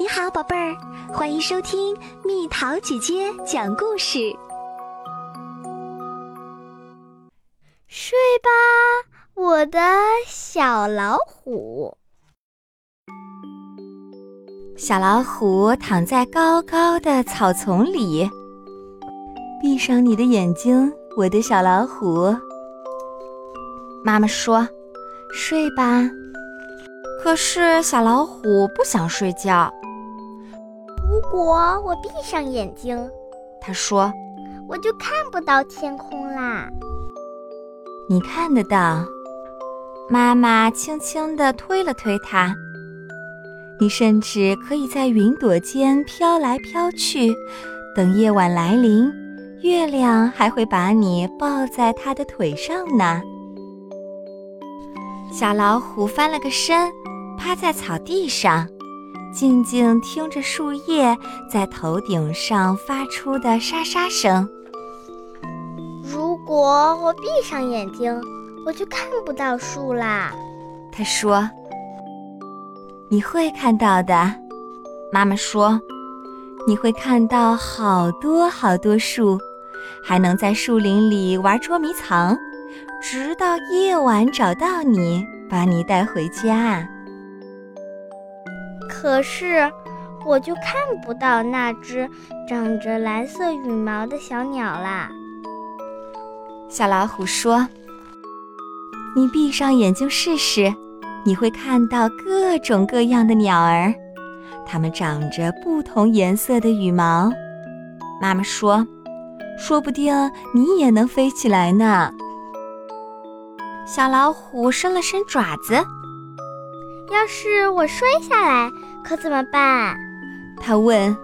你好，宝贝儿，欢迎收听蜜桃姐姐讲故事。睡吧，我的小老虎。小老虎躺在高高的草丛里，闭上你的眼睛，我的小老虎。妈妈说：“睡吧。”可是小老虎不想睡觉。如果我闭上眼睛，他说，我就看不到天空啦。你看得到。妈妈轻轻地推了推它。你甚至可以在云朵间飘来飘去，等夜晚来临，月亮还会把你抱在它的腿上呢。小老虎翻了个身，趴在草地上，静静听着树叶在头顶上发出的沙沙声。如果我闭上眼睛，我就看不到树啦。他说。你会看到的，妈妈说，你会看到好多好多树，还能在树林里玩捉迷藏，直到夜晚找到你，把你带回家。可是，我就看不到那只长着蓝色羽毛的小鸟啦。小老虎说：“你闭上眼睛试试。”你会看到各种各样的鸟儿，它们长着不同颜色的羽毛。妈妈说：“说不定你也能飞起来呢。”小老虎伸了伸爪子。要是我摔下来，可怎么办？他问。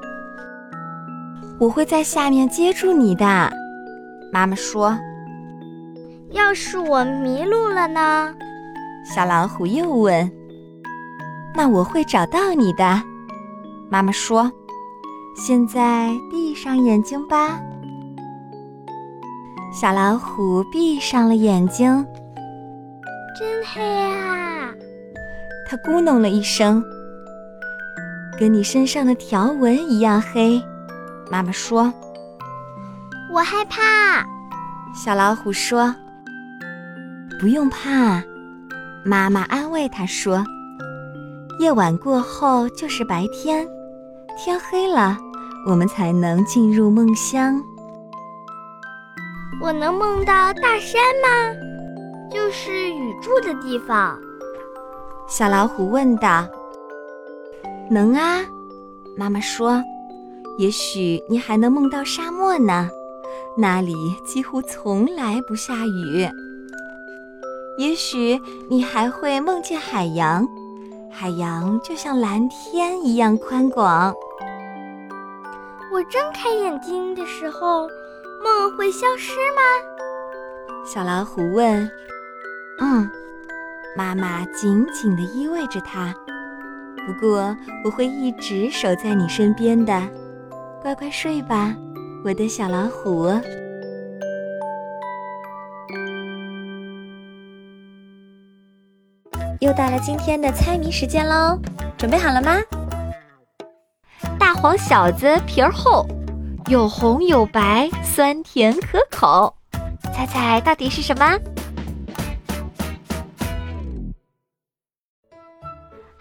我会在下面接住你的。妈妈说。要是我迷路了呢？小老虎又问：“那我会找到你的。”妈妈说：“现在闭上眼睛吧。”小老虎闭上了眼睛。真黑啊！它咕哝了一声：“跟你身上的条纹一样黑。”妈妈说：“我害怕。”小老虎说：“不用怕。”妈妈安慰他说：“夜晚过后就是白天，天黑了，我们才能进入梦乡。我能梦到大山吗？就是雨住的地方。”小老虎问道。“能啊。”妈妈说，“也许你还能梦到沙漠呢，那里几乎从来不下雨。”也许你还会梦见海洋，海洋就像蓝天一样宽广。我睁开眼睛的时候，梦会消失吗？小老虎问。嗯，妈妈紧紧地依偎着它。不过我会一直守在你身边的，乖乖睡吧，我的小老虎。又到了今天的猜谜时间喽，准备好了吗？大黄小子皮儿厚，有红有白，酸甜可口，猜猜到底是什么？